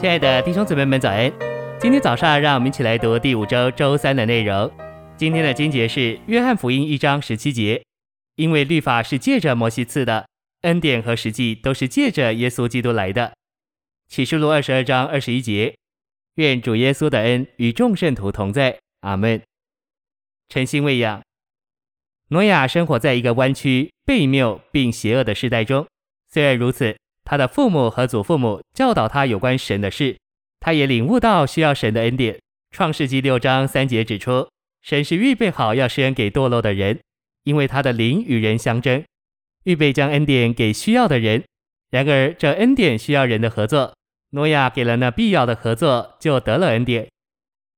亲爱的弟兄姊妹们，早安！今天早上，让我们一起来读第五周周三的内容。今天的经节是《约翰福音》一章十七节，因为律法是借着摩西赐的，恩典和实际都是借着耶稣基督来的。启示录二十二章二十一节，愿主耶稣的恩与众圣徒同在。阿门。诚心喂养。挪亚生活在一个弯曲、悖谬并邪恶的时代中，虽然如此。他的父母和祖父母教导他有关神的事，他也领悟到需要神的恩典。创世纪六章三节指出，神是预备好要施恩给堕落的人，因为他的灵与人相争，预备将恩典给需要的人。然而，这恩典需要人的合作。诺亚给了那必要的合作，就得了恩典。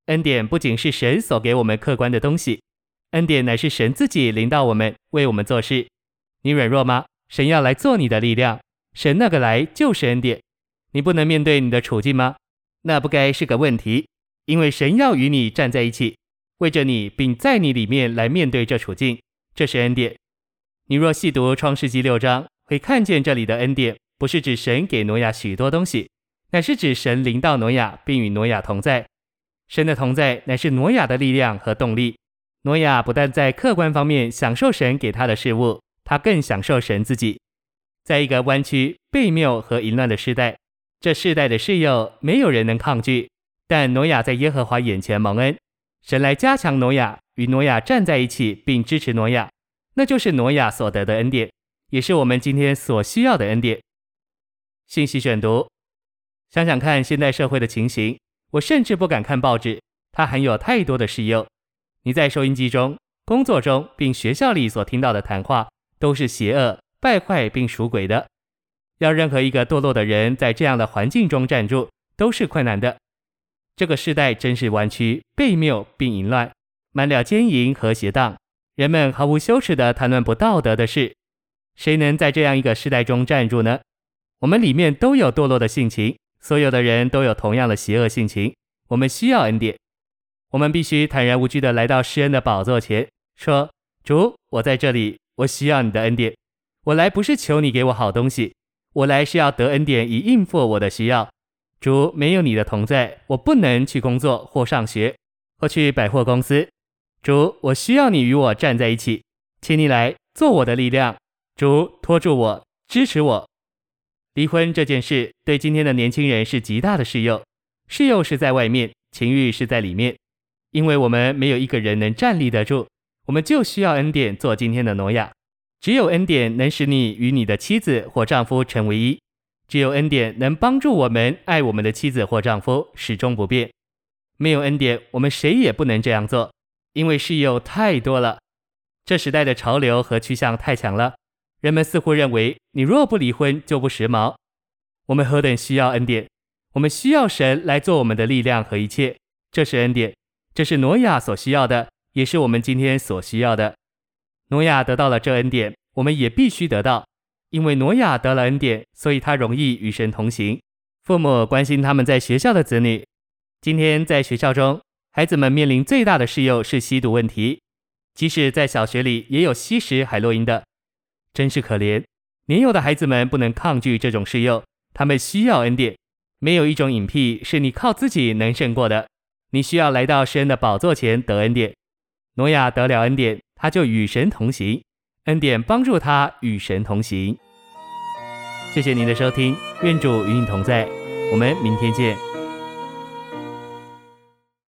恩典不仅是神所给我们客观的东西，恩典乃是神自己领导我们，为我们做事。你软弱吗？神要来做你的力量。神那个来就是恩典，你不能面对你的处境吗？那不该是个问题，因为神要与你站在一起，为着你，并在你里面来面对这处境，这是恩典。你若细读创世纪六章，会看见这里的恩典不是指神给挪亚许多东西，乃是指神临到挪亚，并与挪亚同在。神的同在乃是挪亚的力量和动力。挪亚不但在客观方面享受神给他的事物，他更享受神自己。在一个弯曲、悖谬和淫乱的时代，这世代的事诱没有人能抗拒。但挪亚在耶和华眼前蒙恩，神来加强挪亚，与挪亚站在一起，并支持挪亚，那就是挪亚所得的恩典，也是我们今天所需要的恩典。信息选读：想想看现代社会的情形，我甚至不敢看报纸，它含有太多的事诱。你在收音机中、工作中，并学校里所听到的谈话，都是邪恶。败坏并属鬼的，要任何一个堕落的人在这样的环境中站住，都是困难的。这个时代真是弯曲、悖谬并淫乱，满了奸淫和邪荡，人们毫无羞耻地谈论不道德的事。谁能在这样一个时代中站住呢？我们里面都有堕落的性情，所有的人都有同样的邪恶性情。我们需要恩典，我们必须坦然无惧地来到施恩的宝座前，说：“主，我在这里，我需要你的恩典。”我来不是求你给我好东西，我来是要得恩典以应付我的需要。主，没有你的同在，我不能去工作或上学或去百货公司。主，我需要你与我站在一起，请你来做我的力量。主，托住我，支持我。离婚这件事对今天的年轻人是极大的事诱，事诱是在外面，情欲是在里面。因为我们没有一个人能站立得住，我们就需要恩典做今天的挪亚。只有恩典能使你与你的妻子或丈夫成为一，只有恩典能帮助我们爱我们的妻子或丈夫始终不变。没有恩典，我们谁也不能这样做，因为事诱太多了。这时代的潮流和趋向太强了，人们似乎认为你若不离婚就不时髦。我们何等需要恩典！我们需要神来做我们的力量和一切。这是恩典，这是挪亚所需要的，也是我们今天所需要的。挪亚得到了这恩典，我们也必须得到，因为挪亚得了恩典，所以他容易与神同行。父母关心他们在学校的子女。今天在学校中，孩子们面临最大的事诱是吸毒问题，即使在小学里也有吸食海洛因的，真是可怜。年幼的孩子们不能抗拒这种事诱，他们需要恩典。没有一种瘾癖是你靠自己能胜过的，你需要来到神的宝座前得恩典。挪亚得了恩典。他就与神同行，恩典帮助他与神同行。谢谢您的收听，愿主与你同在，我们明天见。